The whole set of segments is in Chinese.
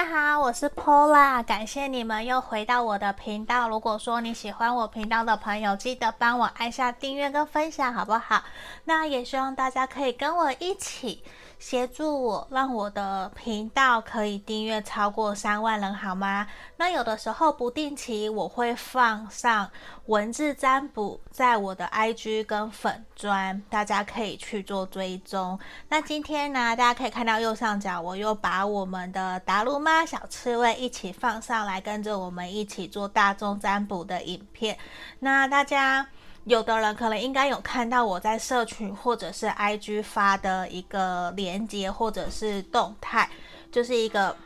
大家好，我是 Pola，感谢你们又回到我的频道。如果说你喜欢我频道的朋友，记得帮我按下订阅跟分享，好不好？那也希望大家可以跟我一起。协助我，让我的频道可以订阅超过三万人，好吗？那有的时候不定期我会放上文字占卜在我的 IG 跟粉专，大家可以去做追踪。那今天呢，大家可以看到右上角，我又把我们的达鲁妈小刺猬一起放上来，跟着我们一起做大众占卜的影片。那大家。有的人可能应该有看到我在社群或者是 IG 发的一个连接或者是动态，就是一个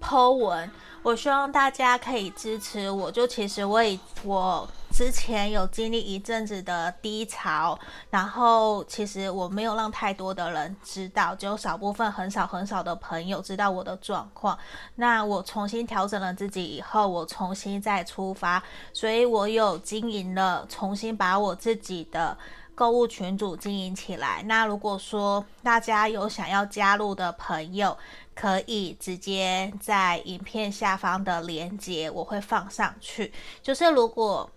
po 文。我希望大家可以支持我，就其实我也我。之前有经历一阵子的低潮，然后其实我没有让太多的人知道，只有少部分很少很少的朋友知道我的状况。那我重新调整了自己以后，我重新再出发，所以我有经营了，重新把我自己的购物群组经营起来。那如果说大家有想要加入的朋友，可以直接在影片下方的链接我会放上去，就是如果。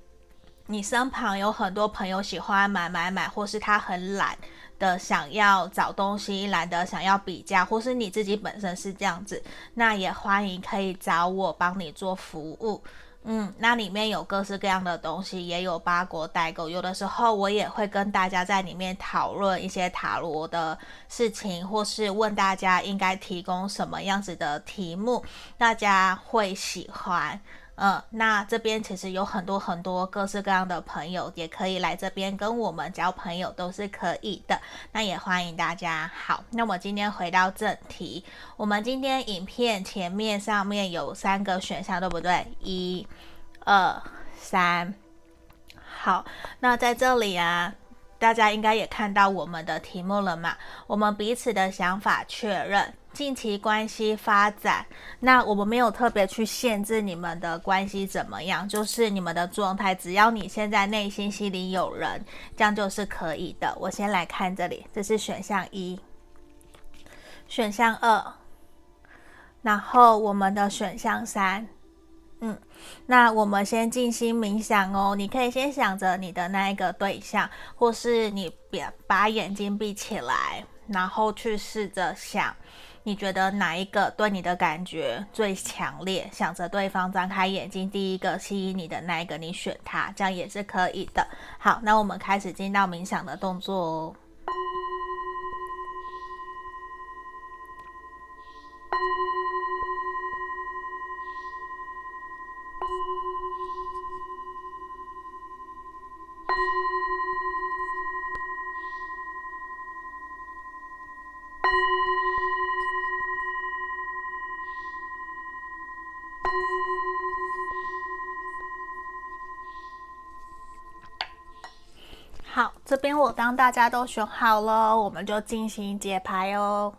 你身旁有很多朋友喜欢买买买，或是他很懒的想要找东西，懒得想要比价，或是你自己本身是这样子，那也欢迎可以找我帮你做服务。嗯，那里面有各式各样的东西，也有八国代购，有的时候我也会跟大家在里面讨论一些塔罗的事情，或是问大家应该提供什么样子的题目，大家会喜欢。嗯，那这边其实有很多很多各式各样的朋友，也可以来这边跟我们交朋友，都是可以的。那也欢迎大家。好，那么今天回到正题，我们今天影片前面上面有三个选项，对不对？一、二、三。好，那在这里啊。大家应该也看到我们的题目了嘛？我们彼此的想法确认，近期关系发展。那我们没有特别去限制你们的关系怎么样，就是你们的状态，只要你现在内心心里有人，这样就是可以的。我先来看这里，这是选项一，选项二，然后我们的选项三。嗯，那我们先静心冥想哦。你可以先想着你的那一个对象，或是你别把眼睛闭起来，然后去试着想，你觉得哪一个对你的感觉最强烈？想着对方张开眼睛，第一个吸引你的那一个，你选他，这样也是可以的。好，那我们开始进到冥想的动作哦。这边我当大家都选好了，我们就进行解牌哦。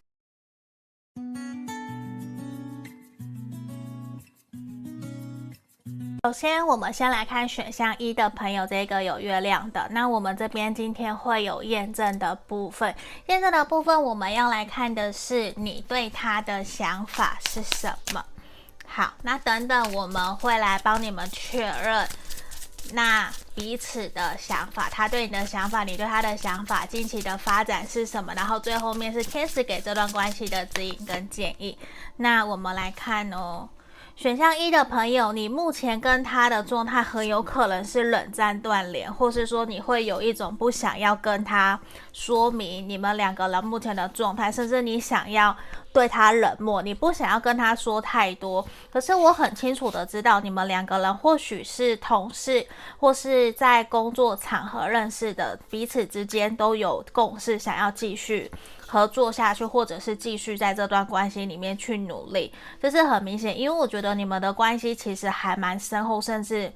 首先，我们先来看选项一的朋友，这个有月亮的。那我们这边今天会有验证的部分，验证的部分我们要来看的是你对他的想法是什么。好，那等等我们会来帮你们确认。那彼此的想法，他对你的想法，你对他的想法，近期的发展是什么？然后最后面是天使给这段关系的指引跟建议。那我们来看哦。选项一的朋友，你目前跟他的状态很有可能是冷战断联，或是说你会有一种不想要跟他说明你们两个人目前的状态，甚至你想要对他冷漠，你不想要跟他说太多。可是我很清楚的知道，你们两个人或许是同事，或是在工作场合认识的，彼此之间都有共识，想要继续。合作下去，或者是继续在这段关系里面去努力，这是很明显。因为我觉得你们的关系其实还蛮深厚，甚至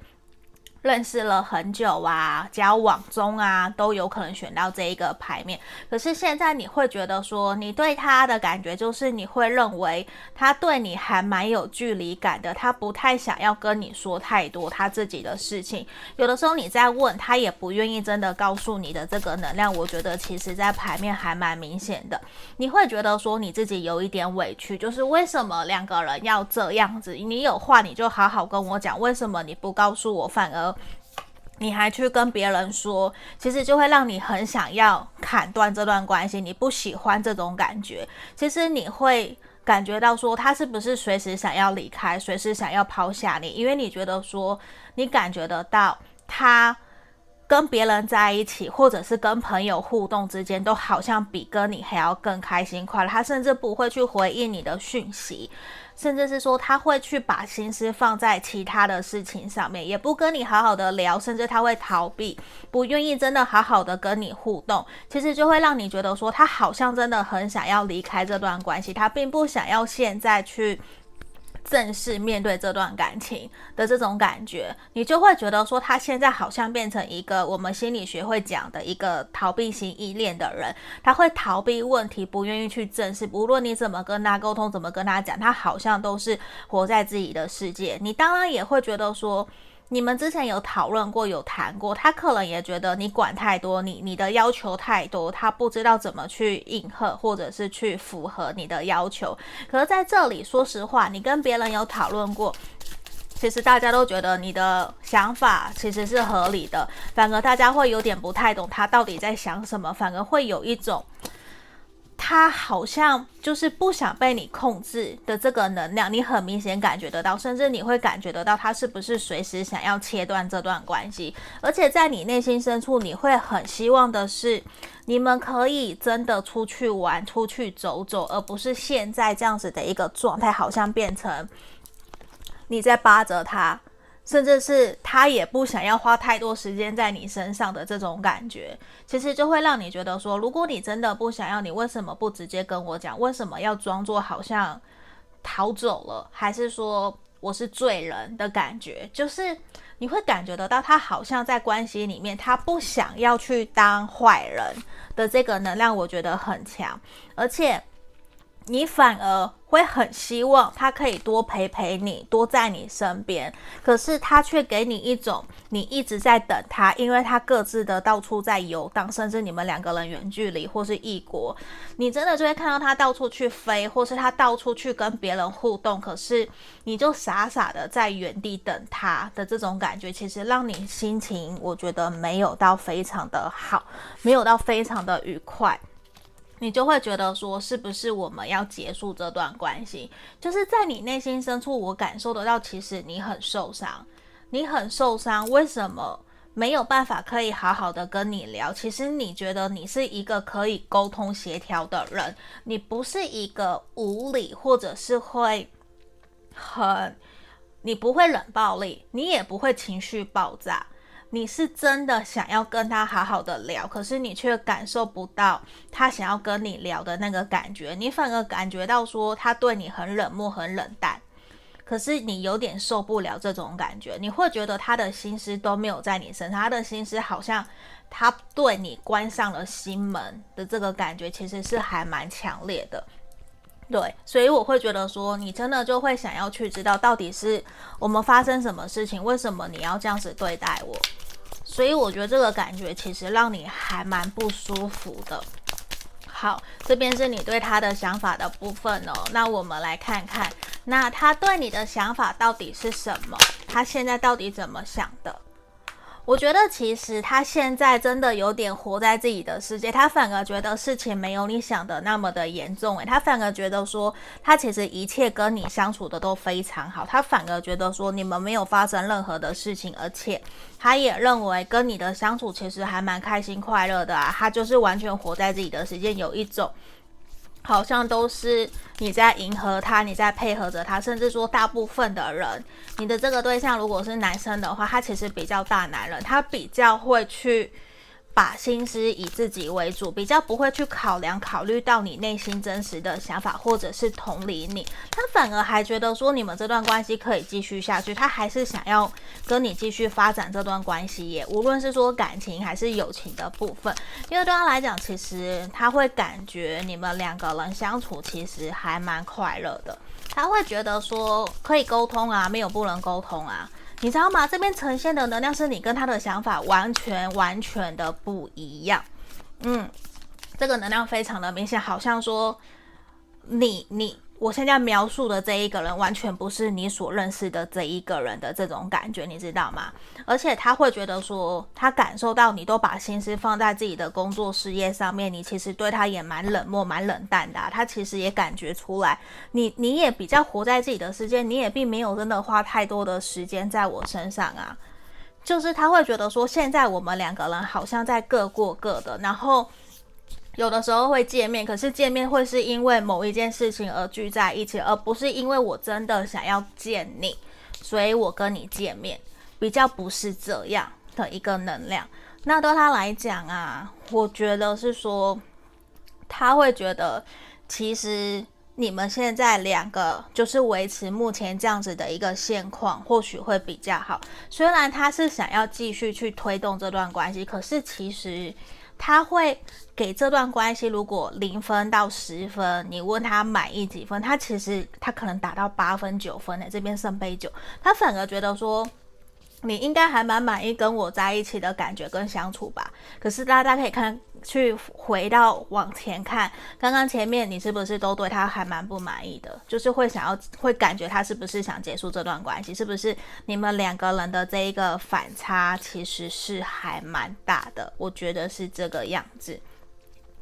认识了很久啊，交往中啊，都有可能选到这一个牌面。可是现在你会觉得说，你对他的感觉就是你会认为他对你还蛮有距离感的，他不太想要跟你说太多他自己的事情。有的时候你在问他，也不愿意真的告诉你的这个能量，我觉得其实在牌面还蛮明显的。你会觉得说你自己有一点委屈，就是为什么两个人要这样子？你有话你就好好跟我讲，为什么你不告诉我，反而？你还去跟别人说，其实就会让你很想要砍断这段关系。你不喜欢这种感觉，其实你会感觉到说，他是不是随时想要离开，随时想要抛下你？因为你觉得说，你感觉得到他跟别人在一起，或者是跟朋友互动之间，都好像比跟你还要更开心快乐。他甚至不会去回应你的讯息。甚至是说他会去把心思放在其他的事情上面，也不跟你好好的聊，甚至他会逃避，不愿意真的好好的跟你互动。其实就会让你觉得说他好像真的很想要离开这段关系，他并不想要现在去。正式面对这段感情的这种感觉，你就会觉得说他现在好像变成一个我们心理学会讲的一个逃避型依恋的人，他会逃避问题，不愿意去正视。无论你怎么跟他沟通，怎么跟他讲，他好像都是活在自己的世界。你当然也会觉得说。你们之前有讨论过，有谈过，他可能也觉得你管太多，你你的要求太多，他不知道怎么去应和，或者是去符合你的要求。可是在这里，说实话，你跟别人有讨论过，其实大家都觉得你的想法其实是合理的，反而大家会有点不太懂他到底在想什么，反而会有一种。他好像就是不想被你控制的这个能量，你很明显感觉得到，甚至你会感觉得到他是不是随时想要切断这段关系。而且在你内心深处，你会很希望的是，你们可以真的出去玩、出去走走，而不是现在这样子的一个状态，好像变成你在扒着他。甚至是他也不想要花太多时间在你身上的这种感觉，其实就会让你觉得说，如果你真的不想要，你为什么不直接跟我讲？为什么要装作好像逃走了，还是说我是罪人的感觉？就是你会感觉得到，他好像在关系里面，他不想要去当坏人的这个能量，我觉得很强，而且。你反而会很希望他可以多陪陪你，多在你身边。可是他却给你一种你一直在等他，因为他各自的到处在游荡，甚至你们两个人远距离或是异国，你真的就会看到他到处去飞，或是他到处去跟别人互动。可是你就傻傻的在原地等他的这种感觉，其实让你心情我觉得没有到非常的好，没有到非常的愉快。你就会觉得说，是不是我们要结束这段关系？就是在你内心深处，我感受得到，其实你很受伤，你很受伤。为什么没有办法可以好好的跟你聊？其实你觉得你是一个可以沟通协调的人，你不是一个无理，或者是会很，你不会冷暴力，你也不会情绪爆炸。你是真的想要跟他好好的聊，可是你却感受不到他想要跟你聊的那个感觉，你反而感觉到说他对你很冷漠、很冷淡，可是你有点受不了这种感觉，你会觉得他的心思都没有在你身上，他的心思好像他对你关上了心门的这个感觉，其实是还蛮强烈的。对，所以我会觉得说，你真的就会想要去知道到底是我们发生什么事情，为什么你要这样子对待我？所以我觉得这个感觉其实让你还蛮不舒服的。好，这边是你对他的想法的部分哦。那我们来看看，那他对你的想法到底是什么？他现在到底怎么想的？我觉得其实他现在真的有点活在自己的世界，他反而觉得事情没有你想的那么的严重，诶，他反而觉得说他其实一切跟你相处的都非常好，他反而觉得说你们没有发生任何的事情，而且他也认为跟你的相处其实还蛮开心快乐的啊，他就是完全活在自己的世界，有一种。好像都是你在迎合他，你在配合着他，甚至说大部分的人，你的这个对象如果是男生的话，他其实比较大男人，他比较会去把心思以自己为主，比较不会去考量、考虑到你内心真实的想法，或者是同理你。他反而还觉得说你们这段关系可以继续下去，他还是想要跟你继续发展这段关系耶。无论是说感情还是友情的部分，因为对他来讲，其实他会感觉你们两个人相处其实还蛮快乐的。他会觉得说可以沟通啊，没有不能沟通啊。你知道吗？这边呈现的能量是你跟他的想法完全完全的不一样。嗯，这个能量非常的明显，好像说你你。我现在描述的这一个人，完全不是你所认识的这一个人的这种感觉，你知道吗？而且他会觉得说，他感受到你都把心思放在自己的工作事业上面，你其实对他也蛮冷漠、蛮冷淡的。他其实也感觉出来，你你也比较活在自己的世界，你也并没有真的花太多的时间在我身上啊。就是他会觉得说，现在我们两个人好像在各过各的，然后。有的时候会见面，可是见面会是因为某一件事情而聚在一起，而不是因为我真的想要见你，所以我跟你见面，比较不是这样的一个能量。那对他来讲啊，我觉得是说，他会觉得其实你们现在两个就是维持目前这样子的一个现况，或许会比较好。虽然他是想要继续去推动这段关系，可是其实。他会给这段关系，如果零分到十分，你问他满意几分，他其实他可能打到八分九分的。这边圣杯九，他反而觉得说。你应该还蛮满意跟我在一起的感觉跟相处吧？可是大家可以看，去回到往前看，刚刚前面你是不是都对他还蛮不满意的？就是会想要，会感觉他是不是想结束这段关系？是不是你们两个人的这一个反差其实是还蛮大的？我觉得是这个样子。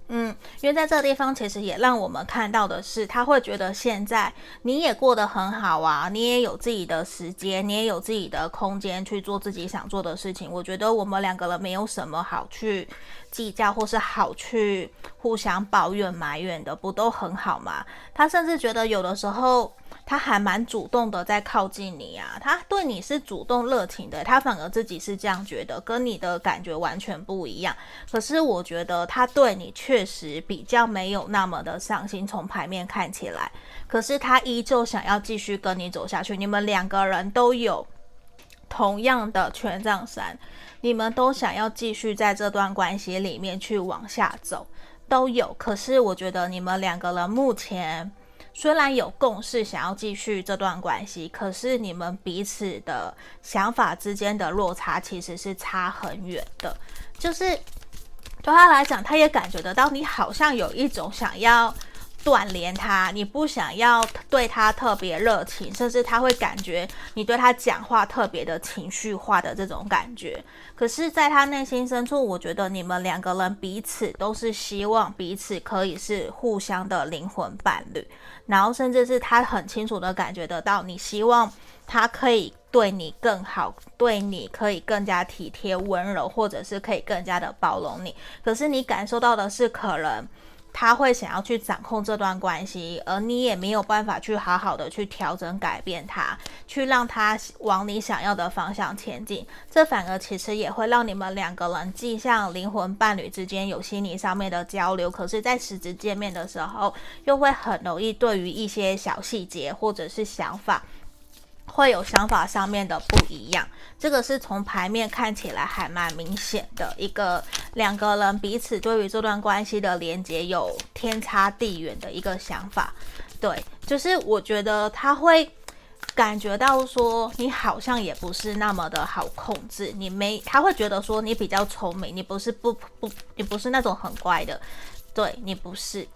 嗯，因为在这个地方，其实也让我们看到的是，他会觉得现在你也过得很好啊，你也有自己的时间，你也有自己的空间去做自己想做的事情。我觉得我们两个人没有什么好去计较，或是好去互相抱怨埋怨的，不都很好吗？他甚至觉得有的时候。他还蛮主动的在靠近你啊，他对你是主动热情的，他反而自己是这样觉得，跟你的感觉完全不一样。可是我觉得他对你确实比较没有那么的上心，从牌面看起来。可是他依旧想要继续跟你走下去，你们两个人都有同样的权杖三，你们都想要继续在这段关系里面去往下走，都有。可是我觉得你们两个人目前。虽然有共识想要继续这段关系，可是你们彼此的想法之间的落差其实是差很远的。就是对他来讲，他也感觉得到你好像有一种想要断联他，你不想要对他特别热情，甚至他会感觉你对他讲话特别的情绪化的这种感觉。可是，在他内心深处，我觉得你们两个人彼此都是希望彼此可以是互相的灵魂伴侣。然后，甚至是他很清楚的感觉得到，你希望他可以对你更好，对你可以更加体贴温柔，或者是可以更加的包容你。可是，你感受到的是，可能他会想要去掌控这段关系，而你也没有办法去好好的去调整、改变他，去让他往你想要的方向前进。这反而其实也会让你们两个人既像灵魂伴侣之间有心理上面的交流，可是，在实质见面的时候，又会很容易对于一些小细节或者是想法，会有想法上面的不一样。这个是从牌面看起来还蛮明显的一个两个人彼此对于这段关系的连接有天差地远的一个想法，对，就是我觉得他会感觉到说你好像也不是那么的好控制，你没，他会觉得说你比较聪明，你不是不不，你不是那种很乖的，对，你不是。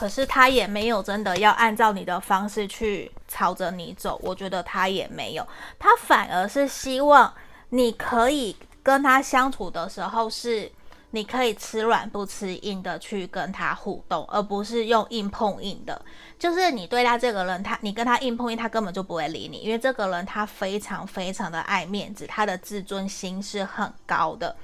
可是他也没有真的要按照你的方式去朝着你走，我觉得他也没有，他反而是希望你可以跟他相处的时候是你可以吃软不吃硬的去跟他互动，而不是用硬碰硬的。就是你对他这个人，他你跟他硬碰硬，他根本就不会理你，因为这个人他非常非常的爱面子，他的自尊心是很高的。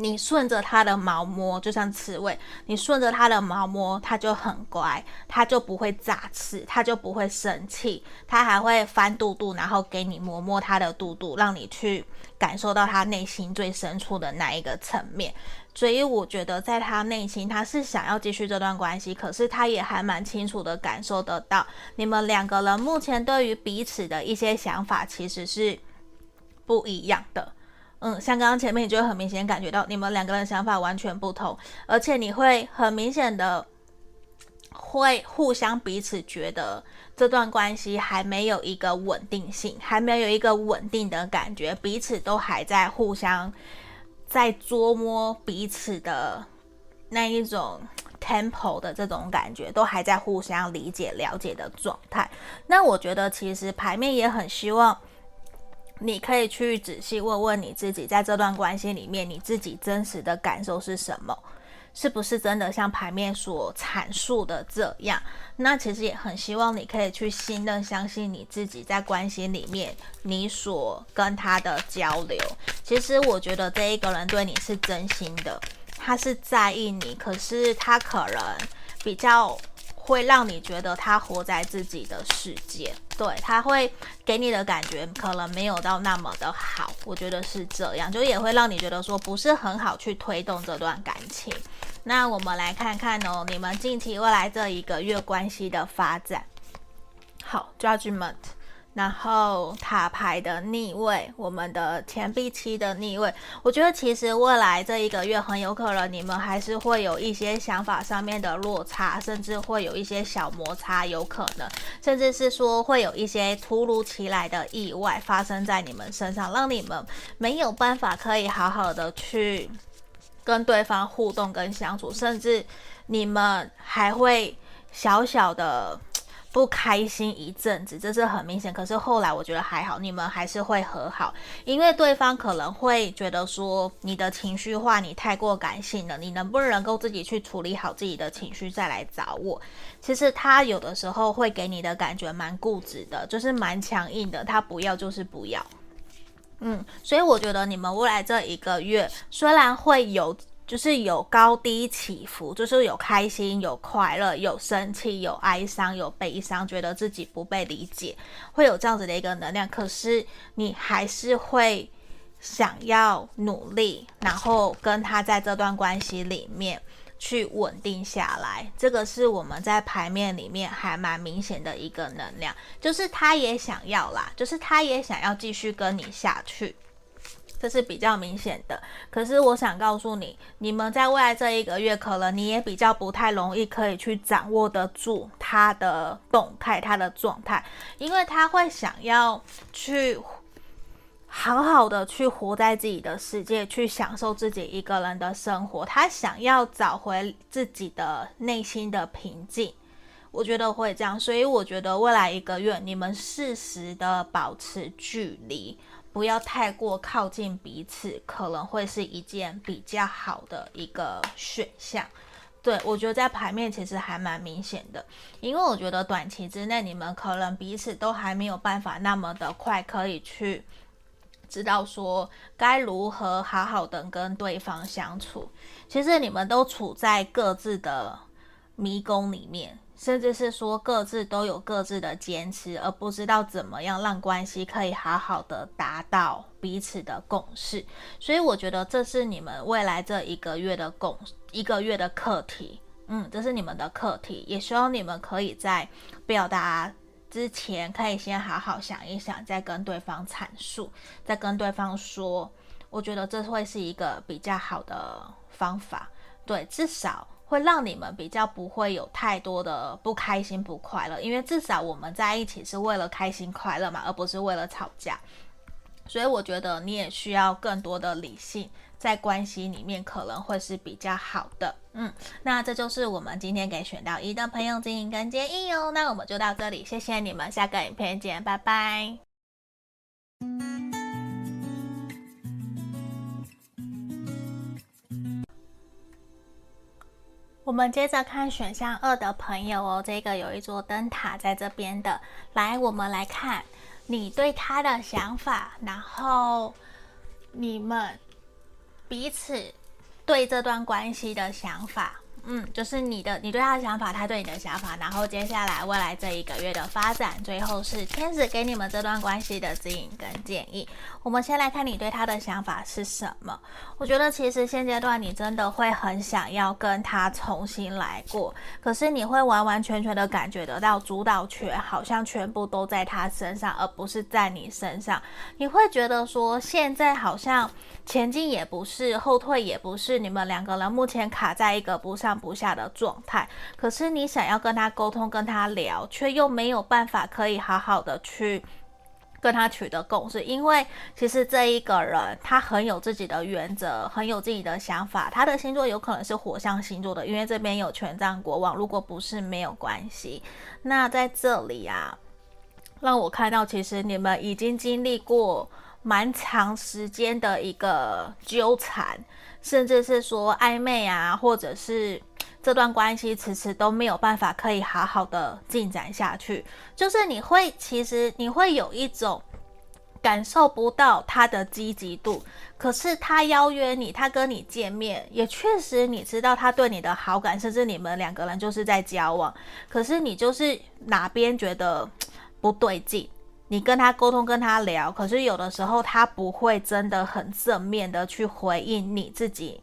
你顺着它的毛摸，就像刺猬，你顺着它的毛摸，它就很乖，它就不会炸刺，它就不会生气，它还会翻肚肚，然后给你摸摸它的肚肚，让你去感受到它内心最深处的那一个层面。所以我觉得，在他内心，他是想要继续这段关系，可是他也还蛮清楚的感受得到，你们两个人目前对于彼此的一些想法其实是不一样的。嗯，像刚刚前面，你就会很明显感觉到你们两个人想法完全不同，而且你会很明显的会互相彼此觉得这段关系还没有一个稳定性，还没有一个稳定的感觉，彼此都还在互相在捉摸彼此的那一种 tempo 的这种感觉，都还在互相理解了解的状态。那我觉得其实牌面也很希望。你可以去仔细问问你自己，在这段关系里面，你自己真实的感受是什么？是不是真的像牌面所阐述的这样？那其实也很希望你可以去信任、相信你自己在关系里面，你所跟他的交流。其实我觉得这一个人对你是真心的，他是在意你，可是他可能比较。会让你觉得他活在自己的世界，对，他会给你的感觉可能没有到那么的好，我觉得是这样，就也会让你觉得说不是很好去推动这段感情。那我们来看看哦，你们近期未来这一个月关系的发展。好，Judgment。然后塔牌的逆位，我们的钱币七的逆位，我觉得其实未来这一个月很有可能你们还是会有一些想法上面的落差，甚至会有一些小摩擦，有可能，甚至是说会有一些突如其来的意外发生在你们身上，让你们没有办法可以好好的去跟对方互动跟相处，甚至你们还会小小的。不开心一阵子，这是很明显。可是后来我觉得还好，你们还是会和好，因为对方可能会觉得说你的情绪化，你太过感性了，你能不能够自己去处理好自己的情绪再来找我？其实他有的时候会给你的感觉蛮固执的，就是蛮强硬的，他不要就是不要。嗯，所以我觉得你们未来这一个月虽然会有。就是有高低起伏，就是有开心、有快乐、有生气、有哀伤、有悲伤，觉得自己不被理解，会有这样子的一个能量。可是你还是会想要努力，然后跟他在这段关系里面去稳定下来。这个是我们在牌面里面还蛮明显的一个能量，就是他也想要啦，就是他也想要继续跟你下去。这是比较明显的，可是我想告诉你，你们在未来这一个月，可能你也比较不太容易可以去掌握得住他的动态、他的状态，因为他会想要去好好的去活在自己的世界，去享受自己一个人的生活，他想要找回自己的内心的平静。我觉得会这样，所以我觉得未来一个月，你们适时的保持距离。不要太过靠近彼此，可能会是一件比较好的一个选项。对，我觉得在牌面其实还蛮明显的，因为我觉得短期之内你们可能彼此都还没有办法那么的快可以去知道说该如何好好的跟对方相处。其实你们都处在各自的迷宫里面。甚至是说各自都有各自的坚持，而不知道怎么样让关系可以好好的达到彼此的共识。所以我觉得这是你们未来这一个月的共一个月的课题，嗯，这是你们的课题。也希望你们可以在表达之前，可以先好好想一想，再跟对方阐述，再跟对方说。我觉得这会是一个比较好的方法，对，至少。会让你们比较不会有太多的不开心、不快乐，因为至少我们在一起是为了开心快乐嘛，而不是为了吵架。所以我觉得你也需要更多的理性，在关系里面可能会是比较好的。嗯，那这就是我们今天给选到一的朋友建议跟建议哦。那我们就到这里，谢谢你们，下个影片见，拜拜。我们接着看选项二的朋友哦，这个有一座灯塔在这边的。来，我们来看你对他的想法，然后你们彼此对这段关系的想法。嗯，就是你的，你对他的想法，他对你的想法，然后接下来未来这一个月的发展，最后是天使给你们这段关系的指引跟建议。我们先来看你对他的想法是什么？我觉得其实现阶段你真的会很想要跟他重新来过，可是你会完完全全的感觉得到主导权好像全部都在他身上，而不是在你身上。你会觉得说现在好像前进也不是，后退也不是，你们两个人目前卡在一个不上不下的状态，可是你想要跟他沟通，跟他聊，却又没有办法可以好好的去跟他取得共识，因为其实这一个人他很有自己的原则，很有自己的想法，他的星座有可能是火象星座的，因为这边有权杖国王，如果不是没有关系。那在这里啊，让我看到其实你们已经经历过蛮长时间的一个纠缠，甚至是说暧昧啊，或者是。这段关系迟迟都没有办法可以好好的进展下去，就是你会其实你会有一种感受不到他的积极度，可是他邀约你，他跟你见面，也确实你知道他对你的好感，甚至你们两个人就是在交往，可是你就是哪边觉得不对劲，你跟他沟通跟他聊，可是有的时候他不会真的很正面的去回应你自己。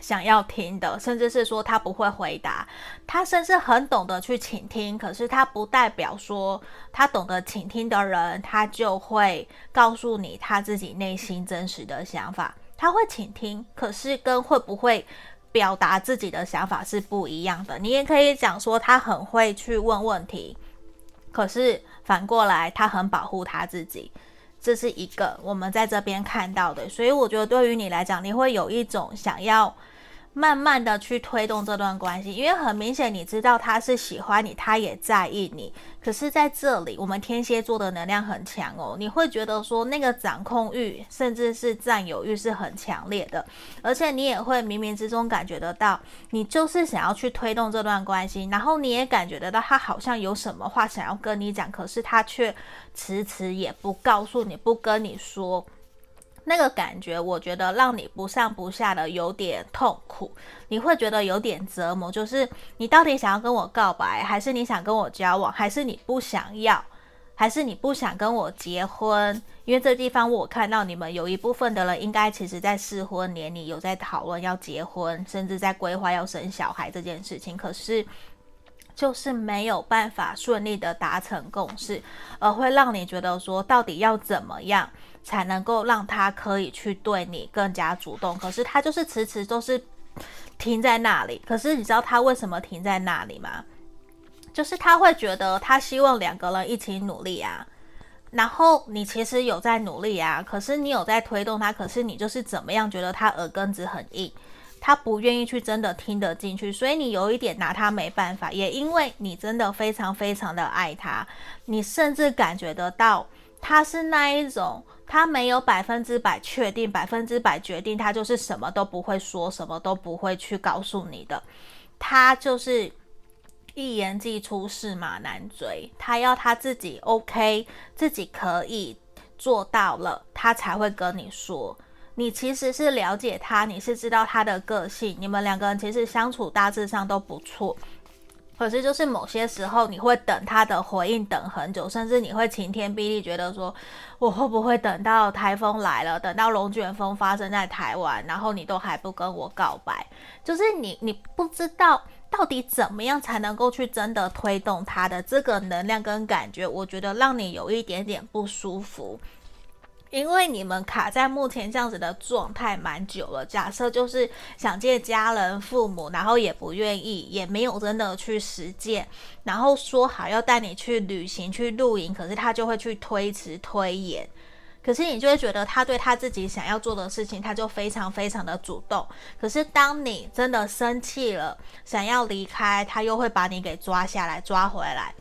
想要听的，甚至是说他不会回答，他甚至很懂得去倾听，可是他不代表说他懂得倾听的人，他就会告诉你他自己内心真实的想法。他会倾听，可是跟会不会表达自己的想法是不一样的。你也可以讲说他很会去问问题，可是反过来他很保护他自己。这是一个我们在这边看到的，所以我觉得对于你来讲，你会有一种想要慢慢的去推动这段关系，因为很明显你知道他是喜欢你，他也在意你。可是在这里，我们天蝎座的能量很强哦，你会觉得说那个掌控欲，甚至是占有欲是很强烈的，而且你也会冥冥之中感觉得到，你就是想要去推动这段关系，然后你也感觉得到他好像有什么话想要跟你讲，可是他却迟迟也不告诉你，不跟你说。那个感觉，我觉得让你不上不下的有点痛苦，你会觉得有点折磨。就是你到底想要跟我告白，还是你想跟我交往，还是你不想要，还是你不想跟我结婚？因为这地方我看到你们有一部分的人，应该其实在适婚年龄有在讨论要结婚，甚至在规划要生小孩这件事情，可是就是没有办法顺利的达成共识，而会让你觉得说，到底要怎么样？才能够让他可以去对你更加主动，可是他就是迟迟都是停在那里。可是你知道他为什么停在那里吗？就是他会觉得他希望两个人一起努力啊，然后你其实有在努力啊，可是你有在推动他，可是你就是怎么样觉得他耳根子很硬，他不愿意去真的听得进去，所以你有一点拿他没办法。也因为你真的非常非常的爱他，你甚至感觉得到他是那一种。他没有百分之百确定，百分之百决定，他就是什么都不会说，什么都不会去告诉你的。他就是一言既出，驷马难追。他要他自己 OK，自己可以做到了，他才会跟你说。你其实是了解他，你是知道他的个性，你们两个人其实相处大致上都不错。可是，就是某些时候，你会等他的回应等很久，甚至你会晴天霹雳，觉得说，我会不会等到台风来了，等到龙卷风发生在台湾，然后你都还不跟我告白？就是你，你不知道到底怎么样才能够去真的推动他的这个能量跟感觉，我觉得让你有一点点不舒服。因为你们卡在目前这样子的状态蛮久了，假设就是想见家人、父母，然后也不愿意，也没有真的去实践，然后说好要带你去旅行、去露营，可是他就会去推迟、推延，可是你就会觉得他对他自己想要做的事情，他就非常非常的主动，可是当你真的生气了，想要离开，他又会把你给抓下来、抓回来，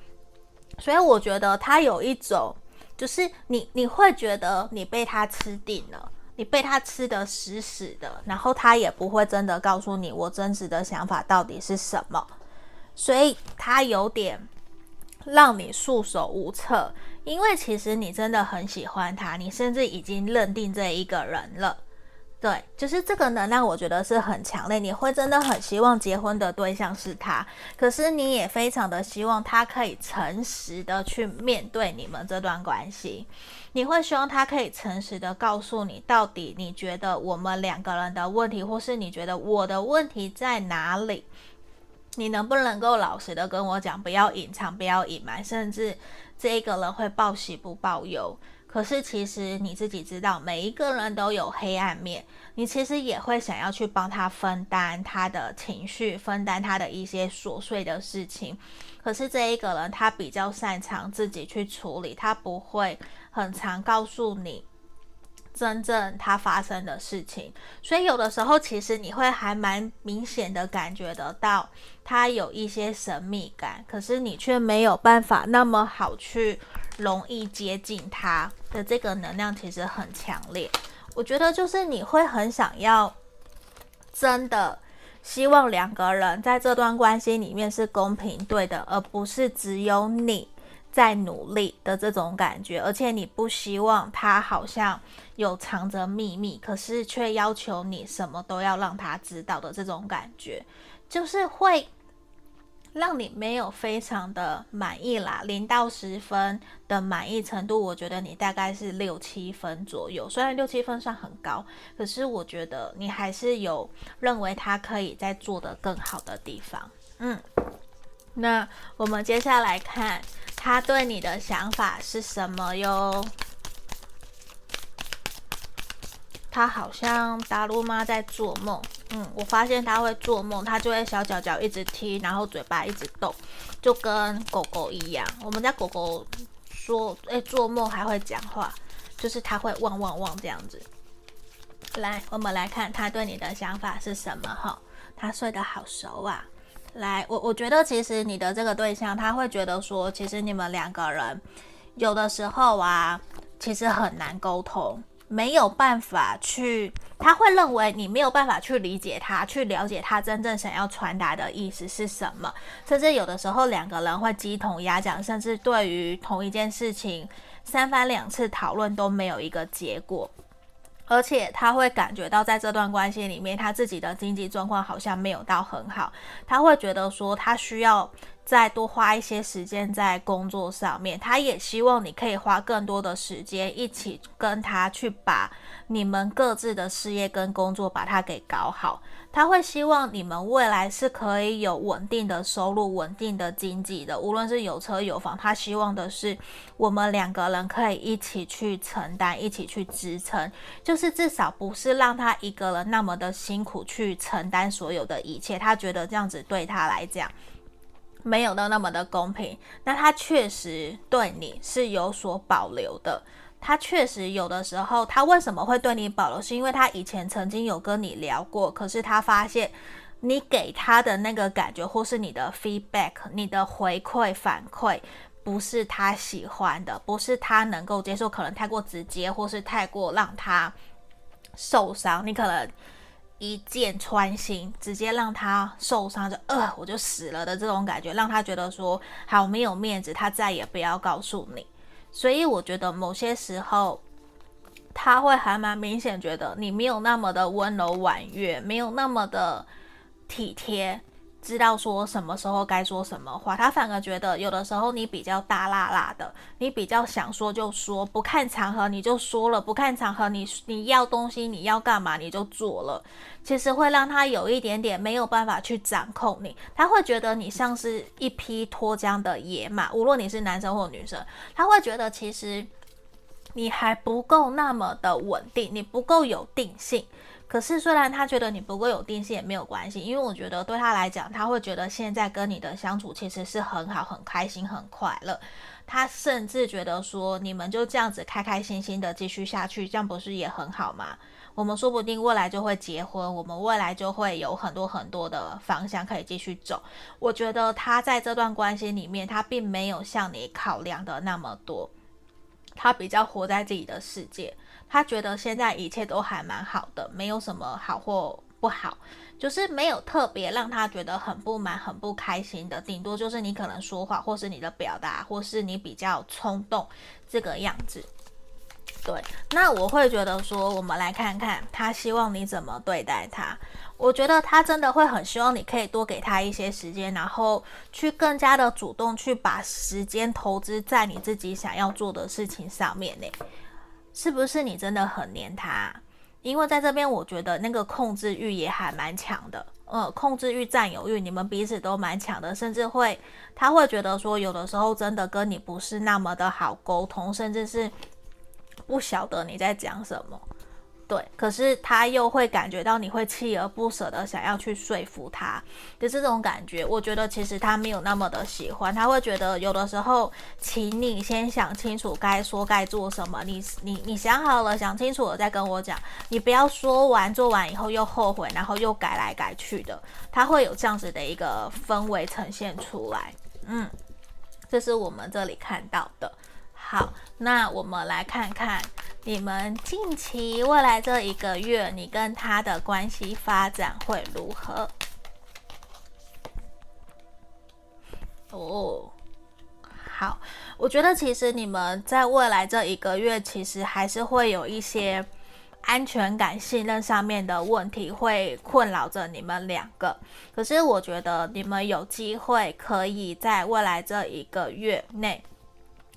所以我觉得他有一种。就是你，你会觉得你被他吃定了，你被他吃得死死的，然后他也不会真的告诉你我真实的想法到底是什么，所以他有点让你束手无策。因为其实你真的很喜欢他，你甚至已经认定这一个人了，对，就是这个能量，我觉得是很强烈。你会真的很希望结婚的对象是他，可是你也非常的希望他可以诚实的去面对你们这段关系。你会希望他可以诚实的告诉你，到底你觉得我们两个人的问题，或是你觉得我的问题在哪里？你能不能够老实的跟我讲，不要隐藏，不要隐瞒，甚至这个人会报喜不报忧。可是其实你自己知道，每一个人都有黑暗面，你其实也会想要去帮他分担他的情绪，分担他的一些琐碎的事情。可是这一个人他比较擅长自己去处理，他不会很常告诉你真正他发生的事情。所以有的时候其实你会还蛮明显的感觉得到他有一些神秘感，可是你却没有办法那么好去。容易接近他的这个能量其实很强烈，我觉得就是你会很想要，真的希望两个人在这段关系里面是公平对的，而不是只有你在努力的这种感觉，而且你不希望他好像有藏着秘密，可是却要求你什么都要让他知道的这种感觉，就是会。让你没有非常的满意啦，零到十分的满意程度，我觉得你大概是六七分左右。虽然六七分算很高，可是我觉得你还是有认为他可以再做得更好的地方。嗯，那我们接下来看他对你的想法是什么哟？他好像达鲁妈在做梦。嗯，我发现他会做梦，他就会小脚脚一直踢，然后嘴巴一直动，就跟狗狗一样。我们家狗狗说，诶，做梦还会讲话，就是他会汪汪汪这样子。来，我们来看他对你的想法是什么哈？他睡得好熟啊。来，我我觉得其实你的这个对象他会觉得说，其实你们两个人有的时候啊，其实很难沟通。没有办法去，他会认为你没有办法去理解他，去了解他真正想要传达的意思是什么。甚至有的时候两个人会鸡同鸭讲，甚至对于同一件事情三番两次讨论都没有一个结果。而且他会感觉到在这段关系里面，他自己的经济状况好像没有到很好，他会觉得说他需要。再多花一些时间在工作上面，他也希望你可以花更多的时间一起跟他去把你们各自的事业跟工作把它给搞好。他会希望你们未来是可以有稳定的收入、稳定的经济的，无论是有车有房，他希望的是我们两个人可以一起去承担、一起去支撑，就是至少不是让他一个人那么的辛苦去承担所有的一切。他觉得这样子对他来讲。没有的那么的公平，那他确实对你是有所保留的。他确实有的时候，他为什么会对你保留？是因为他以前曾经有跟你聊过，可是他发现你给他的那个感觉，或是你的 feedback、你的回馈反馈，不是他喜欢的，不是他能够接受，可能太过直接，或是太过让他受伤。你可能。一箭穿心，直接让他受伤，就呃，我就死了的这种感觉，让他觉得说好没有面子，他再也不要告诉你。所以我觉得某些时候他会还蛮明显觉得你没有那么的温柔婉约，没有那么的体贴。知道说什么时候该说什么话，他反而觉得有的时候你比较大辣辣的，你比较想说就说，不看场合你就说了，不看场合你你要东西你要干嘛你就做了，其实会让他有一点点没有办法去掌控你，他会觉得你像是一匹脱缰的野马，无论你是男生或女生，他会觉得其实你还不够那么的稳定，你不够有定性。可是，虽然他觉得你不够有定性也没有关系，因为我觉得对他来讲，他会觉得现在跟你的相处其实是很好、很开心、很快乐。他甚至觉得说，你们就这样子开开心心的继续下去，这样不是也很好吗？我们说不定未来就会结婚，我们未来就会有很多很多的方向可以继续走。我觉得他在这段关系里面，他并没有像你考量的那么多，他比较活在自己的世界。他觉得现在一切都还蛮好的，没有什么好或不好，就是没有特别让他觉得很不满、很不开心的。顶多就是你可能说话，或是你的表达，或是你比较冲动这个样子。对，那我会觉得说，我们来看看他希望你怎么对待他。我觉得他真的会很希望你可以多给他一些时间，然后去更加的主动去把时间投资在你自己想要做的事情上面呢。是不是你真的很黏他？因为在这边，我觉得那个控制欲也还蛮强的。呃，控制欲、占有欲，你们彼此都蛮强的，甚至会他会觉得说，有的时候真的跟你不是那么的好沟通，甚至是。不晓得你在讲什么，对，可是他又会感觉到你会锲而不舍的想要去说服他的这种感觉，我觉得其实他没有那么的喜欢，他会觉得有的时候，请你先想清楚该说该做什么，你你你想好了想清楚了再跟我讲，你不要说完做完以后又后悔，然后又改来改去的，他会有这样子的一个氛围呈现出来，嗯，这是我们这里看到的。好，那我们来看看你们近期未来这一个月，你跟他的关系发展会如何？哦，好，我觉得其实你们在未来这一个月，其实还是会有一些安全感、信任上面的问题会困扰着你们两个。可是我觉得你们有机会可以在未来这一个月内。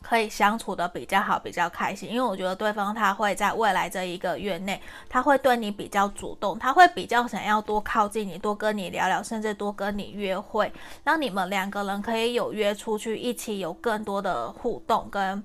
可以相处得比较好，比较开心，因为我觉得对方他会在未来这一个月内，他会对你比较主动，他会比较想要多靠近你，多跟你聊聊，甚至多跟你约会，让你们两个人可以有约出去，一起有更多的互动跟。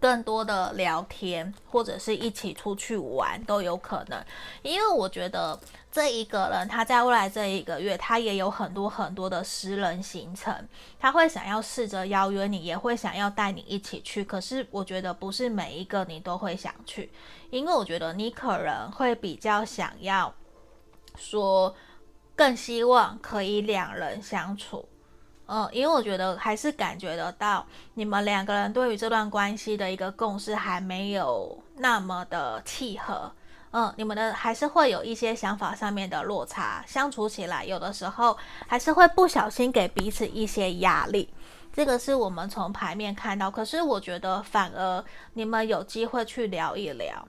更多的聊天，或者是一起出去玩都有可能，因为我觉得这一个人他在未来这一个月，他也有很多很多的私人行程，他会想要试着邀约你，也会想要带你一起去。可是我觉得不是每一个你都会想去，因为我觉得你可能会比较想要说，更希望可以两人相处。嗯，因为我觉得还是感觉得到你们两个人对于这段关系的一个共识还没有那么的契合。嗯，你们的还是会有一些想法上面的落差，相处起来有的时候还是会不小心给彼此一些压力。这个是我们从牌面看到，可是我觉得反而你们有机会去聊一聊，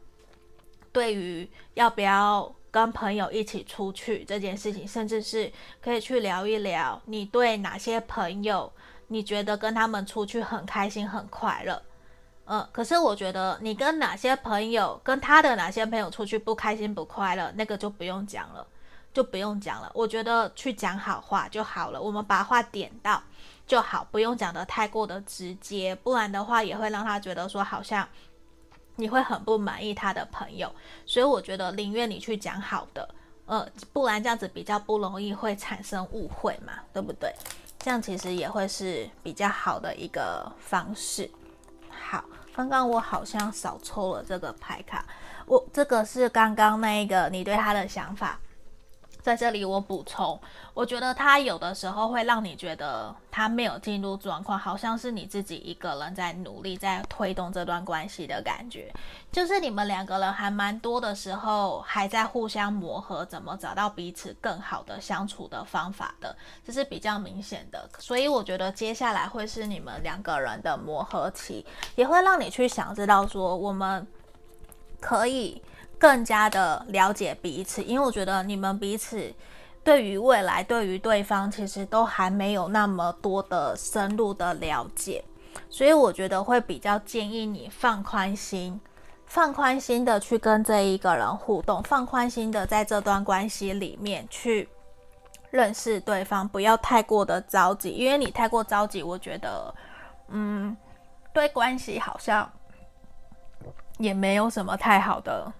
对于要不要。跟朋友一起出去这件事情，甚至是可以去聊一聊，你对哪些朋友，你觉得跟他们出去很开心、很快乐？嗯，可是我觉得你跟哪些朋友，跟他的哪些朋友出去不开心、不快乐，那个就不用讲了，就不用讲了。我觉得去讲好话就好了，我们把话点到就好，不用讲得太过的直接，不然的话也会让他觉得说好像。你会很不满意他的朋友，所以我觉得宁愿你去讲好的，呃，不然这样子比较不容易会产生误会嘛，对不对？这样其实也会是比较好的一个方式。刚刚我好像少抽了这个牌卡，我这个是刚刚那个你对他的想法。在这里我补充，我觉得他有的时候会让你觉得他没有进入状况，好像是你自己一个人在努力在推动这段关系的感觉，就是你们两个人还蛮多的时候还在互相磨合，怎么找到彼此更好的相处的方法的，这是比较明显的。所以我觉得接下来会是你们两个人的磨合期，也会让你去想知道说我们可以。更加的了解彼此，因为我觉得你们彼此对于未来、对于对方，其实都还没有那么多的深入的了解，所以我觉得会比较建议你放宽心，放宽心的去跟这一个人互动，放宽心的在这段关系里面去认识对方，不要太过的着急，因为你太过着急，我觉得，嗯，对关系好像也没有什么太好的。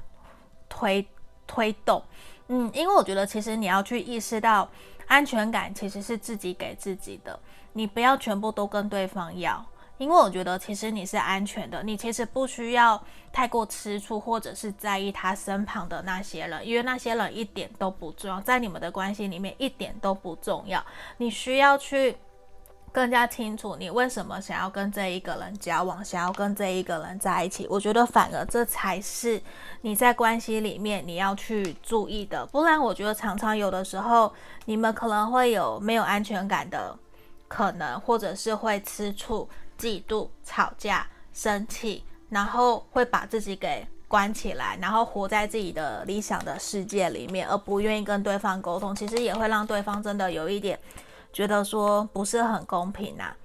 推推动，嗯，因为我觉得其实你要去意识到，安全感其实是自己给自己的，你不要全部都跟对方要，因为我觉得其实你是安全的，你其实不需要太过吃醋或者是在意他身旁的那些人，因为那些人一点都不重要，在你们的关系里面一点都不重要，你需要去。更加清楚你为什么想要跟这一个人交往，想要跟这一个人在一起。我觉得反而这才是你在关系里面你要去注意的。不然，我觉得常常有的时候你们可能会有没有安全感的可能，或者是会吃醋、嫉妒、吵架、生气，然后会把自己给关起来，然后活在自己的理想的世界里面，而不愿意跟对方沟通，其实也会让对方真的有一点觉得说不是很公平啊，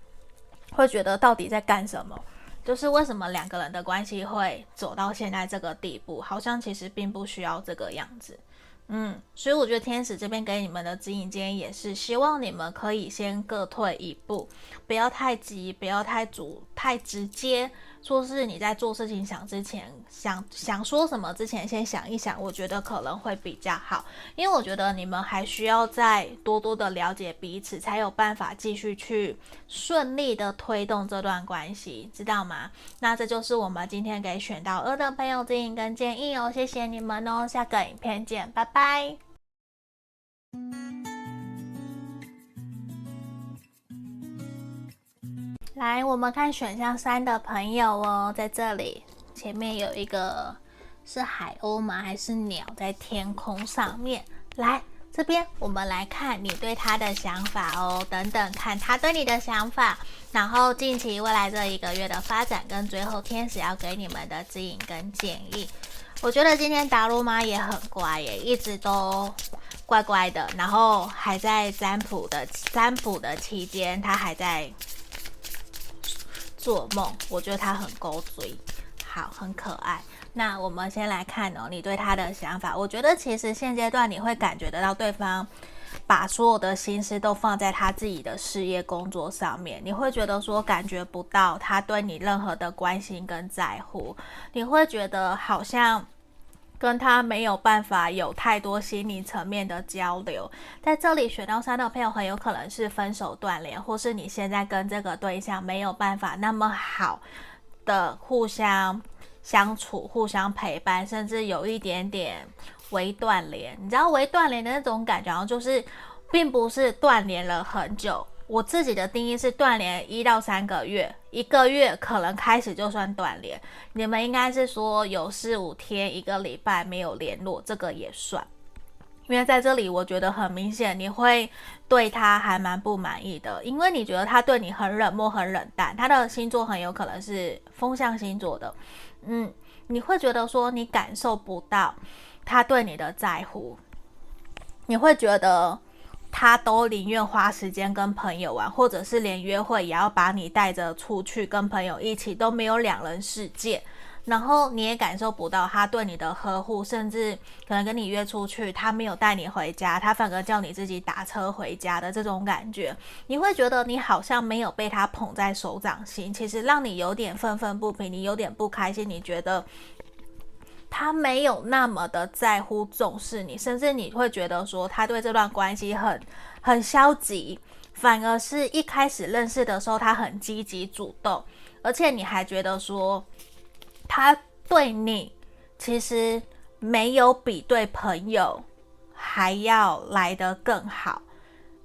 会觉得到底在干什么？就是为什么两个人的关系会走到现在这个地步，好像其实并不需要这个样子。嗯，所以我觉得天使这边给你们的指引建议也是希望你们可以先各退一步，不要太急，不要太主太直接。说是你在做事情想之前，想想说什么之前，先想一想，我觉得可能会比较好，因为我觉得你们还需要再多多的了解彼此，才有办法继续去顺利的推动这段关系，知道吗？那这就是我们今天给选到二的朋友指引跟建议哦，谢谢你们哦，下个影片见，拜拜。来，我们看选项三的朋友哦，在这里前面有一个是海鸥吗？还是鸟在天空上面？来这边，我们来看你对他的想法哦，等等，看他对你的想法，然后近期未来这一个月的发展，跟最后天使要给你们的指引跟建议。我觉得今天达鲁妈也很乖耶，一直都乖乖的，然后还在占卜的占卜的期间，他还在。做梦，我觉得他很勾嘴，好，很可爱。那我们先来看哦，你对他的想法。我觉得其实现阶段你会感觉得到对方把所有的心思都放在他自己的事业工作上面，你会觉得说感觉不到他对你任何的关心跟在乎，你会觉得好像。跟他没有办法有太多心理层面的交流，在这里选到三的朋友很有可能是分手断联，或是你现在跟这个对象没有办法那么好的互相相处、互相陪伴，甚至有一点点微断联。你知道微断联的那种感觉，然后就是并不是断联了很久。我自己的定义是断联一到三个月，一个月可能开始就算断联。你们应该是说有四五天、一个礼拜没有联络，这个也算。因为在这里，我觉得很明显你会对他还蛮不满意的，因为你觉得他对你很冷漠、很冷淡。他的星座很有可能是风象星座的，嗯，你会觉得说你感受不到他对你的在乎，你会觉得。他都宁愿花时间跟朋友玩，或者是连约会也要把你带着出去跟朋友一起，都没有两人世界。然后你也感受不到他对你的呵护，甚至可能跟你约出去，他没有带你回家，他反而叫你自己打车回家的这种感觉，你会觉得你好像没有被他捧在手掌心，其实让你有点愤愤不平，你有点不开心，你觉得。他没有那么的在乎重视你，甚至你会觉得说他对这段关系很很消极，反而是一开始认识的时候他很积极主动，而且你还觉得说他对你其实没有比对朋友还要来得更好，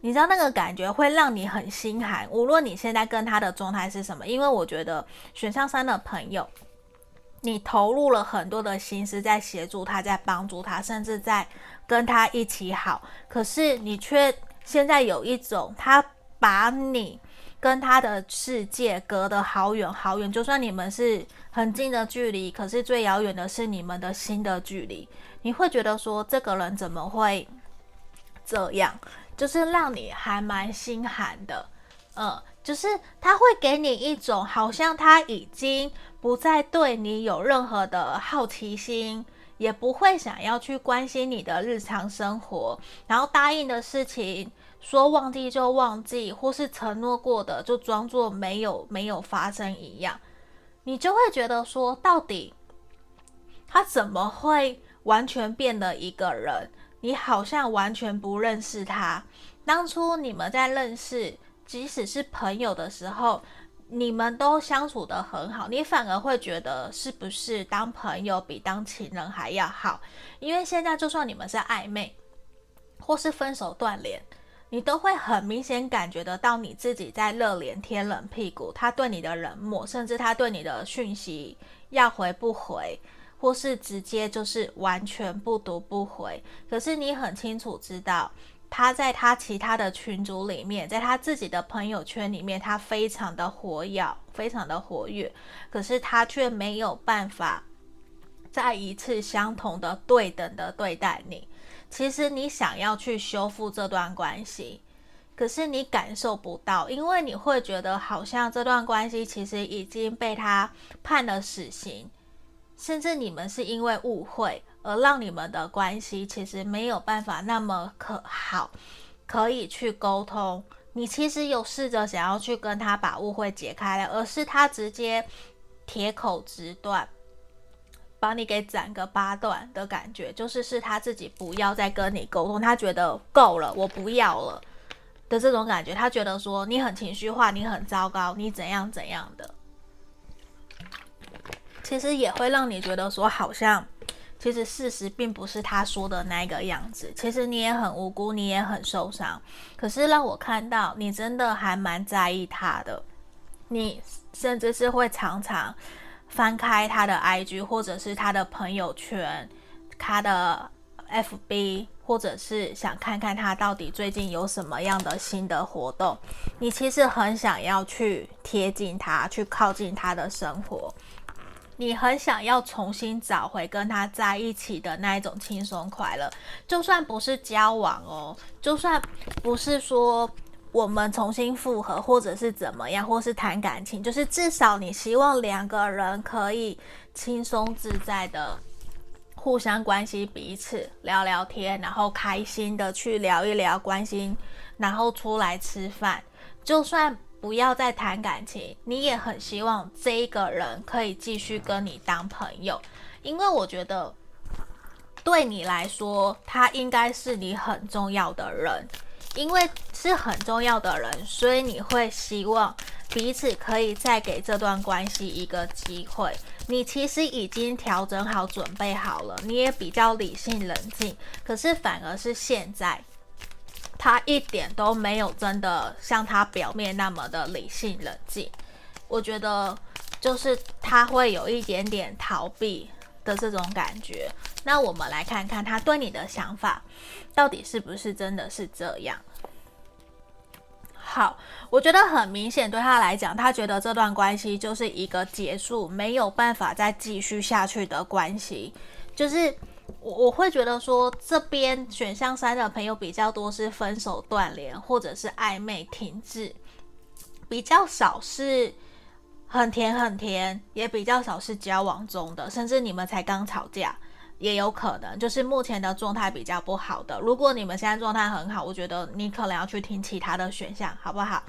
你知道那个感觉会让你很心寒，无论你现在跟他的状态是什么，因为我觉得选项三的朋友。你投入了很多的心思在协助他，在帮助他，甚至在跟他一起好。可是你却现在有一种，他把你跟他的世界隔得好远好远。就算你们是很近的距离，可是最遥远的是你们的心的距离。你会觉得说，这个人怎么会这样？就是让你还蛮心寒的。嗯，就是他会给你一种好像他已经。不再对你有任何的好奇心，也不会想要去关心你的日常生活，然后答应的事情说忘记就忘记，或是承诺过的就装作没有没有发生一样，你就会觉得说，到底他怎么会完全变了一个人？你好像完全不认识他。当初你们在认识，即使是朋友的时候。你们都相处得很好，你反而会觉得是不是当朋友比当情人还要好？因为现在就算你们是暧昧，或是分手断联，你都会很明显感觉得到你自己在热脸贴冷屁股，他对你的冷漠，甚至他对你的讯息要回不回，或是直接就是完全不读不回。可是你很清楚知道。他在他其他的群组里面，在他自己的朋友圈里面，他非常的活跃，非常的活跃，可是他却没有办法再一次相同的对等的对待你。其实你想要去修复这段关系。可是你感受不到，因为你会觉得好像这段关系其实已经被他判了死刑，甚至你们是因为误会而让你们的关系其实没有办法那么可好，可以去沟通。你其实有试着想要去跟他把误会解开了，而是他直接铁口直断，把你给斩个八段的感觉，就是是他自己不要再跟你沟通，他觉得够了，我不要了。的这种感觉，他觉得说你很情绪化，你很糟糕，你怎样怎样的，其实也会让你觉得说，好像其实事实并不是他说的那个样子。其实你也很无辜，你也很受伤。可是让我看到你真的还蛮在意他的，你甚至是会常常翻开他的 IG 或者是他的朋友圈，他的 FB。或者是想看看他到底最近有什么样的新的活动，你其实很想要去贴近他，去靠近他的生活，你很想要重新找回跟他在一起的那一种轻松快乐，就算不是交往哦，就算不是说我们重新复合，或者是怎么样，或是谈感情，就是至少你希望两个人可以轻松自在的。互相关心彼此，聊聊天，然后开心的去聊一聊，关心，然后出来吃饭。就算不要再谈感情，你也很希望这一个人可以继续跟你当朋友，因为我觉得对你来说，他应该是你很重要的人，因为是很重要的人，所以你会希望彼此可以再给这段关系一个机会。你其实已经调整好、准备好了，你也比较理性冷静，可是反而是现在，他一点都没有真的像他表面那么的理性冷静。我觉得就是他会有一点点逃避的这种感觉。那我们来看看他对你的想法到底是不是真的是这样。好，我觉得很明显，对他来讲，他觉得这段关系就是一个结束，没有办法再继续下去的关系。就是我我会觉得说，这边选项三的朋友比较多是分手断联，或者是暧昧停滞，比较少是很甜很甜，也比较少是交往中的，甚至你们才刚吵架。也有可能就是目前的状态比较不好的。如果你们现在状态很好，我觉得你可能要去听其他的选项，好不好？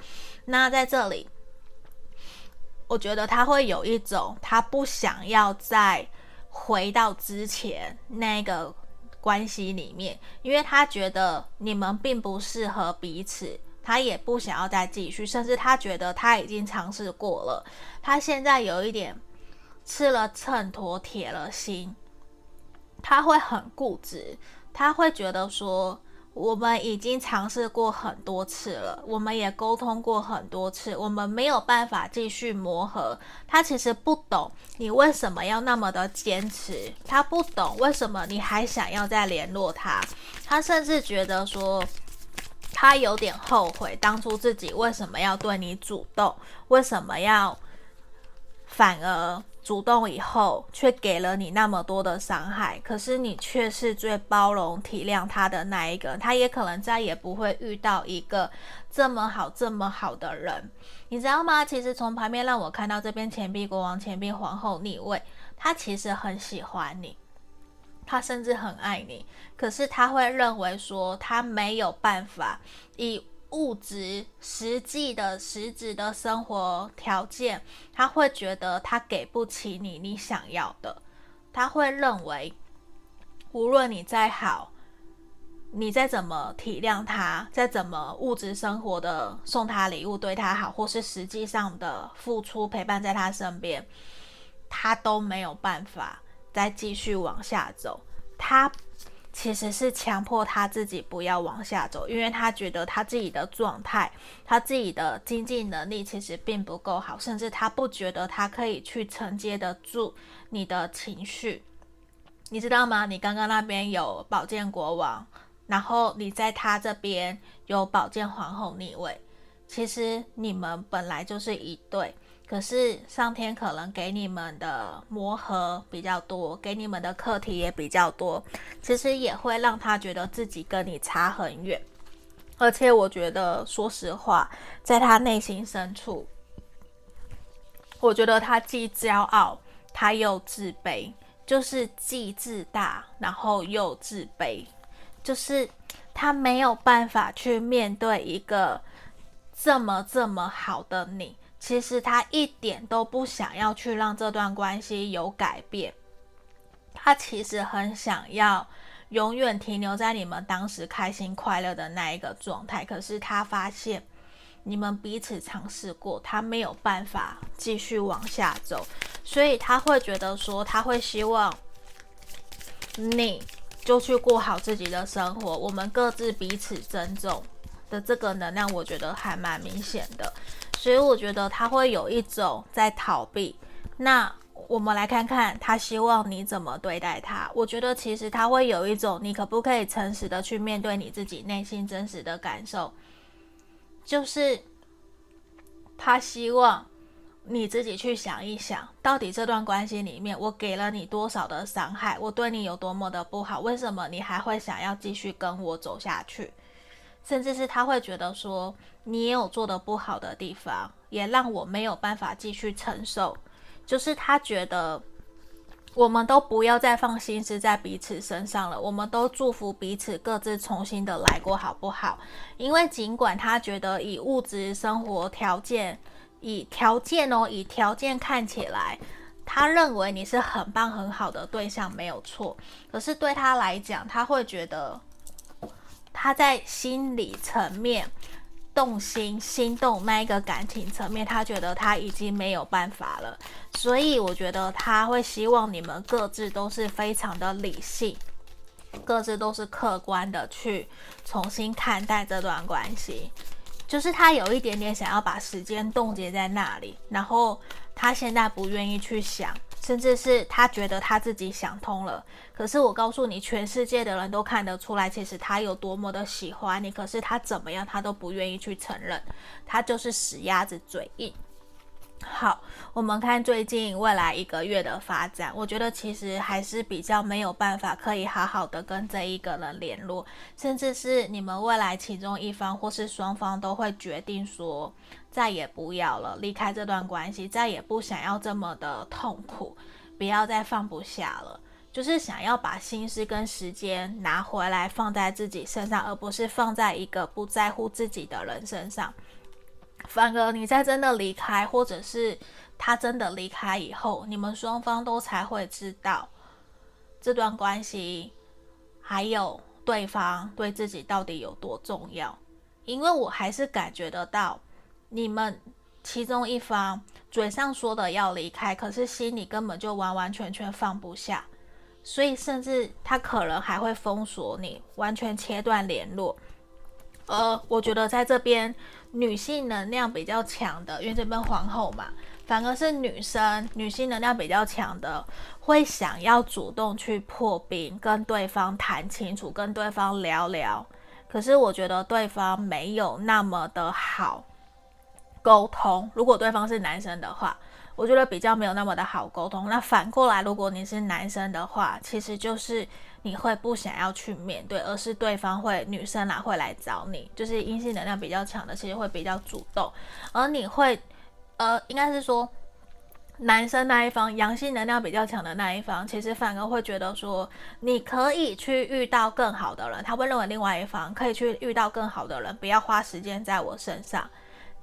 那在这里，我觉得他会有一种他不想要再回到之前那个关系里面，因为他觉得你们并不适合彼此，他也不想要再继续，甚至他觉得他已经尝试过了，他现在有一点吃了秤砣铁了心。他会很固执，他会觉得说，我们已经尝试过很多次了，我们也沟通过很多次，我们没有办法继续磨合。他其实不懂你为什么要那么的坚持，他不懂为什么你还想要再联络他，他甚至觉得说，他有点后悔当初自己为什么要对你主动，为什么要反而。主动以后，却给了你那么多的伤害，可是你却是最包容体谅他的那一个，他也可能再也不会遇到一个这么好、这么好的人，你知道吗？其实从旁边让我看到这边钱币国王、钱币皇后逆位，他其实很喜欢你，他甚至很爱你，可是他会认为说他没有办法以。物质实际的实质的生活条件，他会觉得他给不起你你想要的，他会认为无论你再好，你再怎么体谅他，再怎么物质生活的送他礼物对他好，或是实际上的付出陪伴在他身边，他都没有办法再继续往下走，他。其实是强迫他自己不要往下走，因为他觉得他自己的状态，他自己的经济能力其实并不够好，甚至他不觉得他可以去承接得住你的情绪，你知道吗？你刚刚那边有宝剑国王，然后你在他这边有宝剑皇后逆位，其实你们本来就是一对，可是上天可能给你们的磨合比较多，给你们的课题也比较多，其实也会让他觉得自己跟你差很远。而且我觉得，说实话，在他内心深处，我觉得他既骄傲，他又自卑，就是既自大，然后又自卑，就是他没有办法去面对一个这么这么好的你。其实他一点都不想要去让这段关系有改变，他其实很想要。永远停留在你们当时开心快乐的那一个状态，可是他发现你们彼此尝试过，他没有办法继续往下走，所以他会觉得说，他会希望你就去过好自己的生活，我们各自彼此尊重的这个能量，我觉得还蛮明显的，所以我觉得他会有一种在逃避。那。我们来看看他希望你怎么对待他。我觉得其实他会有一种，你可不可以诚实的去面对你自己内心真实的感受，就是他希望你自己去想一想，到底这段关系里面我给了你多少的伤害，我对你有多么的不好，为什么你还会想要继续跟我走下去？甚至是他会觉得说，你也有做的不好的地方，也让我没有办法继续承受。就是他觉得，我们都不要再放心思在彼此身上了，我们都祝福彼此各自重新的来过，好不好？因为尽管他觉得以物质生活条件，以条件哦，以条件看起来，他认为你是很棒很好的对象，没有错。可是对他来讲，他会觉得他在心理层面。动心、心动那一个感情层面，他觉得他已经没有办法了，所以我觉得他会希望你们各自都是非常的理性，各自都是客观的去重新看待这段关系，就是他有一点点想要把时间冻结在那里，然后他现在不愿意去想。甚至是他觉得他自己想通了，可是我告诉你，全世界的人都看得出来，其实他有多么的喜欢你，可是他怎么样，他都不愿意去承认，他就是死鸭子嘴硬。好，我们看最近未来一个月的发展，我觉得其实还是比较没有办法可以好好的跟这一个人联络，甚至是你们未来其中一方或是双方都会决定说再也不要了，离开这段关系，再也不想要这么的痛苦，不要再放不下了，就是想要把心思跟时间拿回来放在自己身上，而不是放在一个不在乎自己的人身上。反而你在真的离开，或者是他真的离开以后，你们双方都才会知道这段关系，还有对方对自己到底有多重要。因为我还是感觉得到，你们其中一方嘴上说的要离开，可是心里根本就完完全全放不下，所以甚至他可能还会封锁你，完全切断联络。呃，我觉得在这边女性能量比较强的，因为这边皇后嘛，反而是女生，女性能量比较强的，会想要主动去破冰，跟对方谈清楚，跟对方聊聊。可是我觉得对方没有那么的好沟通。如果对方是男生的话，我觉得比较没有那么的好沟通。那反过来，如果你是男生的话，其实就是。你会不想要去面对，而是对方会女生啊会来找你，就是阴性能量比较强的，其实会比较主动，而你会，呃，应该是说男生那一方阳性能量比较强的那一方，其实反而会觉得说你可以去遇到更好的人，他会认为另外一方可以去遇到更好的人，不要花时间在我身上，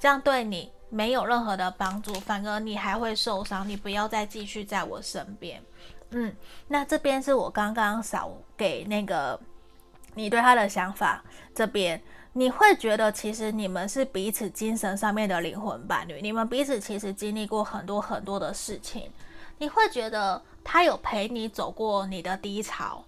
这样对你没有任何的帮助，反而你还会受伤，你不要再继续在我身边。嗯，那这边是我刚刚扫给那个你对他的想法。这边你会觉得，其实你们是彼此精神上面的灵魂伴侣，你们彼此其实经历过很多很多的事情。你会觉得他有陪你走过你的低潮，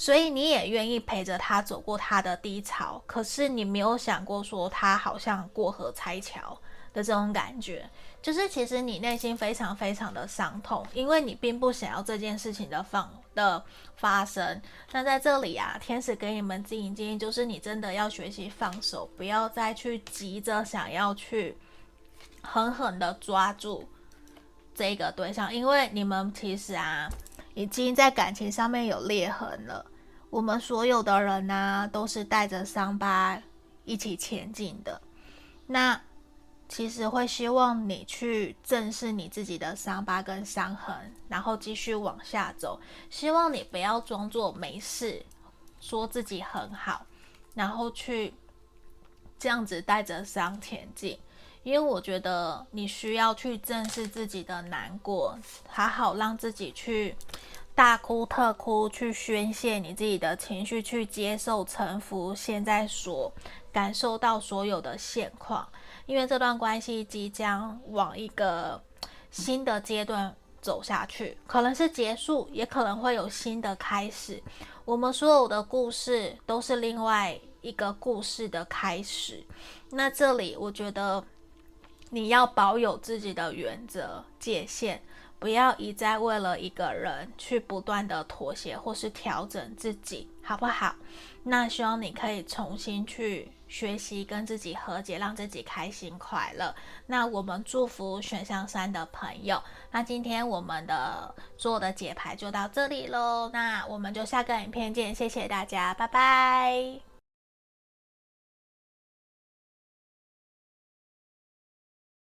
所以你也愿意陪着他走过他的低潮。可是你没有想过说他好像过河拆桥的这种感觉，就是其实你内心非常非常的伤痛，因为你并不想要这件事情的放的发生。那在这里啊，天使给你们指引建议，就是你真的要学习放手，不要再去急着想要去狠狠的抓住这个对象，因为你们其实啊，已经在感情上面有裂痕了。我们所有的人呢、都是带着伤疤一起前进的。那其实会希望你去正视你自己的伤疤跟伤痕，然后继续往下走。希望你不要装作没事，说自己很好，然后去这样子带着伤前进。因为我觉得你需要去正视自己的难过，好好让自己去大哭特哭，去宣泄你自己的情绪，去接受臣服现在所感受到所有的现况。因为这段关系即将往一个新的阶段走下去，可能是结束，也可能会有新的开始。我们所有的故事都是另外一个故事的开始。那这里我觉得你要保有自己的原则界限，不要一再为了一个人去不断的妥协或是调整自己，好不好？那希望你可以重新去。学习跟自己和解，让自己开心快乐。那我们祝福选项三的朋友。那今天我们的做的解牌就到这里喽。那我们就下个影片见，谢谢大家，拜拜。